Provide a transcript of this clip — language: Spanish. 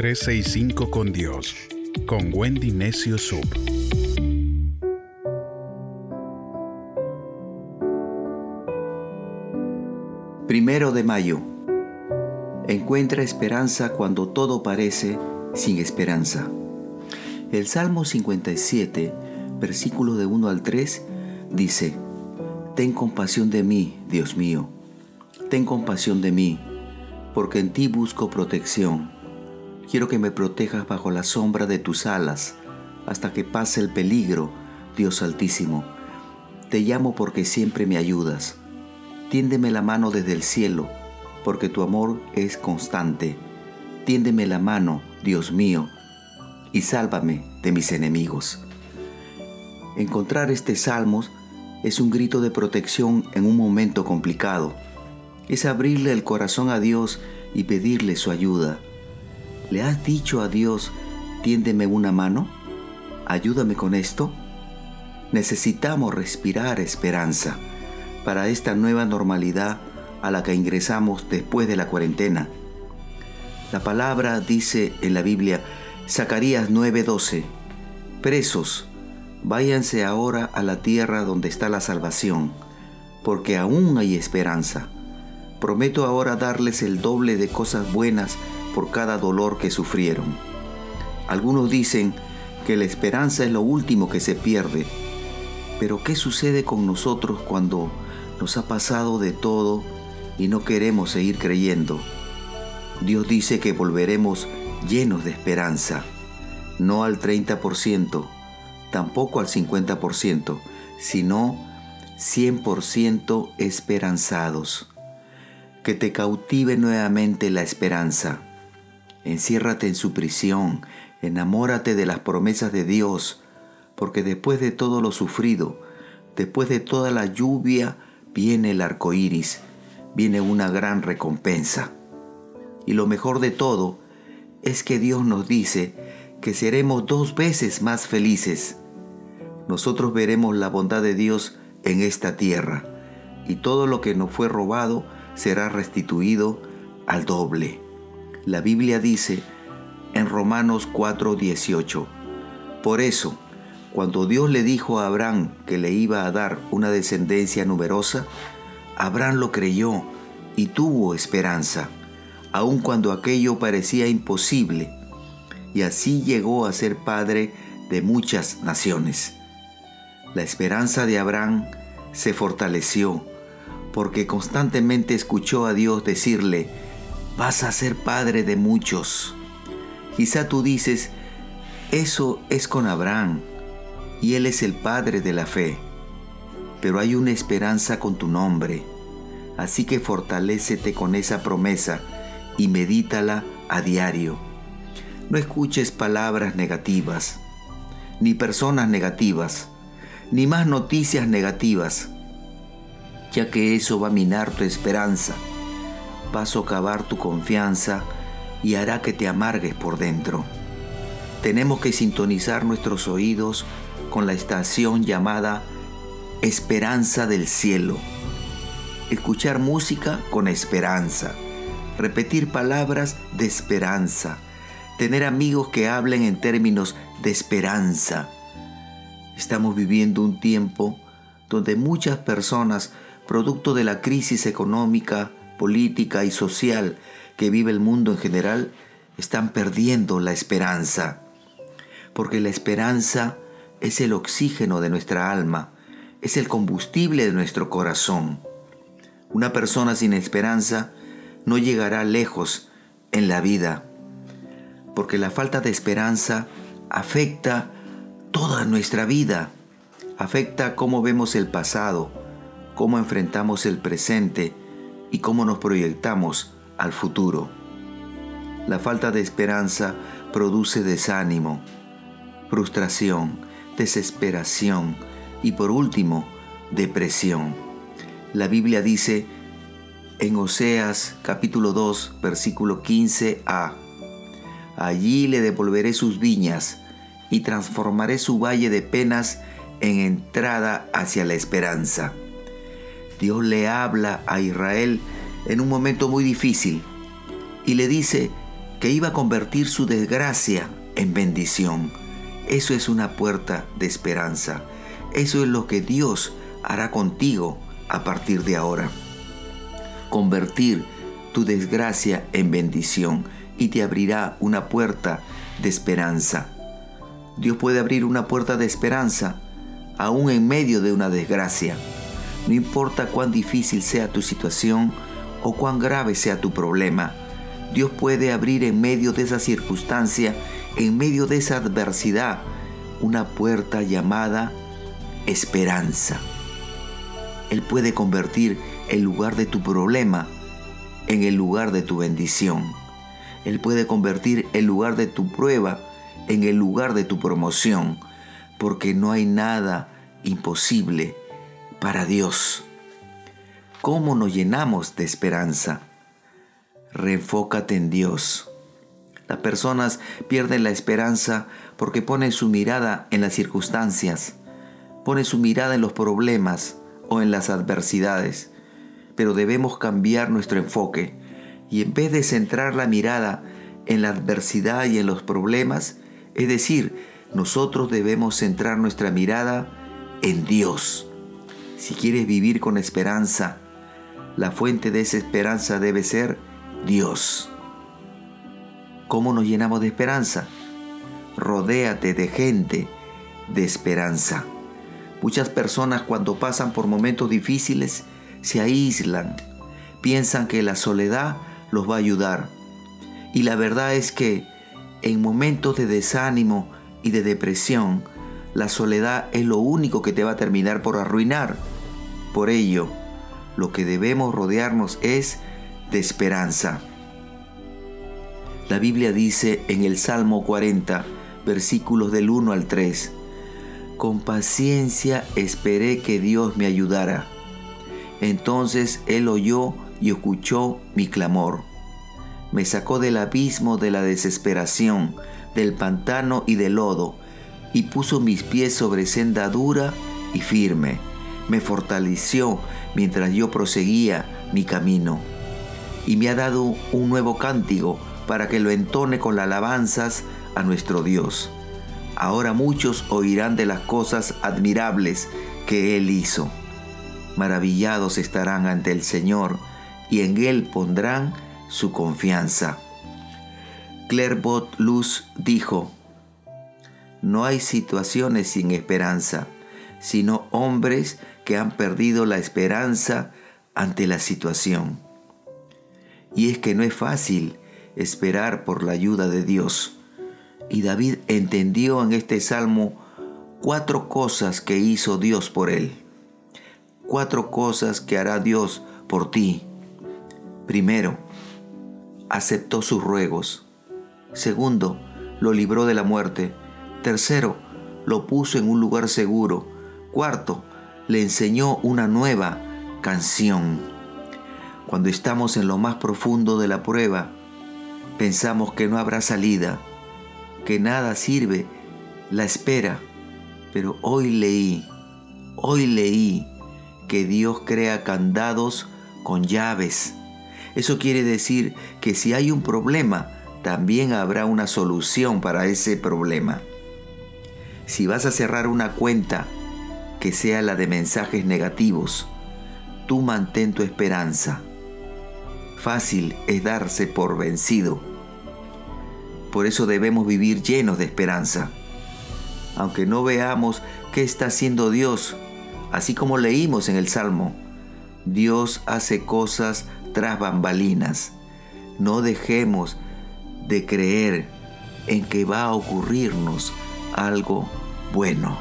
365 con Dios, con Wendy Necio Sub. Primero de mayo. Encuentra esperanza cuando todo parece sin esperanza. El Salmo 57, versículo de 1 al 3, dice, Ten compasión de mí, Dios mío, ten compasión de mí, porque en ti busco protección. Quiero que me protejas bajo la sombra de tus alas, hasta que pase el peligro, Dios Altísimo. Te llamo porque siempre me ayudas. Tiéndeme la mano desde el cielo, porque tu amor es constante. Tiéndeme la mano, Dios mío, y sálvame de mis enemigos. Encontrar este salmo es un grito de protección en un momento complicado. Es abrirle el corazón a Dios y pedirle su ayuda. ¿Le has dicho a Dios, tiéndeme una mano? Ayúdame con esto. Necesitamos respirar esperanza para esta nueva normalidad a la que ingresamos después de la cuarentena. La palabra dice en la Biblia, Zacarías 9:12, Presos, váyanse ahora a la tierra donde está la salvación, porque aún hay esperanza. Prometo ahora darles el doble de cosas buenas por cada dolor que sufrieron. Algunos dicen que la esperanza es lo último que se pierde, pero ¿qué sucede con nosotros cuando nos ha pasado de todo y no queremos seguir creyendo? Dios dice que volveremos llenos de esperanza, no al 30%, tampoco al 50%, sino 100% esperanzados. Que te cautive nuevamente la esperanza Enciérrate en su prisión, enamórate de las promesas de Dios, porque después de todo lo sufrido, después de toda la lluvia, viene el arco iris, viene una gran recompensa. Y lo mejor de todo es que Dios nos dice que seremos dos veces más felices. Nosotros veremos la bondad de Dios en esta tierra, y todo lo que nos fue robado será restituido al doble. La Biblia dice en Romanos 4:18, por eso, cuando Dios le dijo a Abraham que le iba a dar una descendencia numerosa, Abraham lo creyó y tuvo esperanza, aun cuando aquello parecía imposible, y así llegó a ser padre de muchas naciones. La esperanza de Abraham se fortaleció porque constantemente escuchó a Dios decirle, vas a ser padre de muchos. Quizá tú dices, eso es con Abraham, y él es el padre de la fe. Pero hay una esperanza con tu nombre, así que fortalécete con esa promesa y medítala a diario. No escuches palabras negativas, ni personas negativas, ni más noticias negativas, ya que eso va a minar tu esperanza va a socavar tu confianza y hará que te amargues por dentro. Tenemos que sintonizar nuestros oídos con la estación llamada Esperanza del Cielo. Escuchar música con esperanza. Repetir palabras de esperanza. Tener amigos que hablen en términos de esperanza. Estamos viviendo un tiempo donde muchas personas, producto de la crisis económica, política y social que vive el mundo en general están perdiendo la esperanza. Porque la esperanza es el oxígeno de nuestra alma, es el combustible de nuestro corazón. Una persona sin esperanza no llegará lejos en la vida, porque la falta de esperanza afecta toda nuestra vida, afecta cómo vemos el pasado, cómo enfrentamos el presente y cómo nos proyectamos al futuro. La falta de esperanza produce desánimo, frustración, desesperación y por último, depresión. La Biblia dice en Oseas capítulo 2 versículo 15a, Allí le devolveré sus viñas y transformaré su valle de penas en entrada hacia la esperanza. Dios le habla a Israel en un momento muy difícil y le dice que iba a convertir su desgracia en bendición. Eso es una puerta de esperanza. Eso es lo que Dios hará contigo a partir de ahora. Convertir tu desgracia en bendición y te abrirá una puerta de esperanza. Dios puede abrir una puerta de esperanza aún en medio de una desgracia. No importa cuán difícil sea tu situación o cuán grave sea tu problema, Dios puede abrir en medio de esa circunstancia, en medio de esa adversidad, una puerta llamada esperanza. Él puede convertir el lugar de tu problema en el lugar de tu bendición. Él puede convertir el lugar de tu prueba en el lugar de tu promoción, porque no hay nada imposible para Dios. ¿Cómo nos llenamos de esperanza? Reenfócate en Dios. Las personas pierden la esperanza porque ponen su mirada en las circunstancias, ponen su mirada en los problemas o en las adversidades. Pero debemos cambiar nuestro enfoque y en vez de centrar la mirada en la adversidad y en los problemas, es decir, nosotros debemos centrar nuestra mirada en Dios. Si quieres vivir con esperanza, la fuente de esa esperanza debe ser Dios. ¿Cómo nos llenamos de esperanza? Rodéate de gente de esperanza. Muchas personas cuando pasan por momentos difíciles se aíslan, piensan que la soledad los va a ayudar. Y la verdad es que en momentos de desánimo y de depresión, la soledad es lo único que te va a terminar por arruinar. Por ello, lo que debemos rodearnos es de esperanza. La Biblia dice en el Salmo 40, versículos del 1 al 3, Con paciencia esperé que Dios me ayudara. Entonces Él oyó y escuchó mi clamor me sacó del abismo de la desesperación, del pantano y del lodo, y puso mis pies sobre senda dura y firme. Me fortaleció mientras yo proseguía mi camino. Y me ha dado un nuevo cántico para que lo entone con las alabanzas a nuestro Dios. Ahora muchos oirán de las cosas admirables que Él hizo. Maravillados estarán ante el Señor y en Él pondrán su confianza. Clairbot Luz dijo, no hay situaciones sin esperanza, sino hombres que han perdido la esperanza ante la situación. Y es que no es fácil esperar por la ayuda de Dios. Y David entendió en este salmo cuatro cosas que hizo Dios por él. Cuatro cosas que hará Dios por ti. Primero, aceptó sus ruegos. Segundo, lo libró de la muerte. Tercero, lo puso en un lugar seguro. Cuarto, le enseñó una nueva canción. Cuando estamos en lo más profundo de la prueba, pensamos que no habrá salida, que nada sirve la espera. Pero hoy leí, hoy leí que Dios crea candados con llaves eso quiere decir que si hay un problema, también habrá una solución para ese problema. Si vas a cerrar una cuenta que sea la de mensajes negativos, tú mantén tu esperanza. Fácil es darse por vencido. Por eso debemos vivir llenos de esperanza. Aunque no veamos qué está haciendo Dios, así como leímos en el Salmo, Dios hace cosas tras bambalinas. No dejemos de creer en que va a ocurrirnos algo bueno.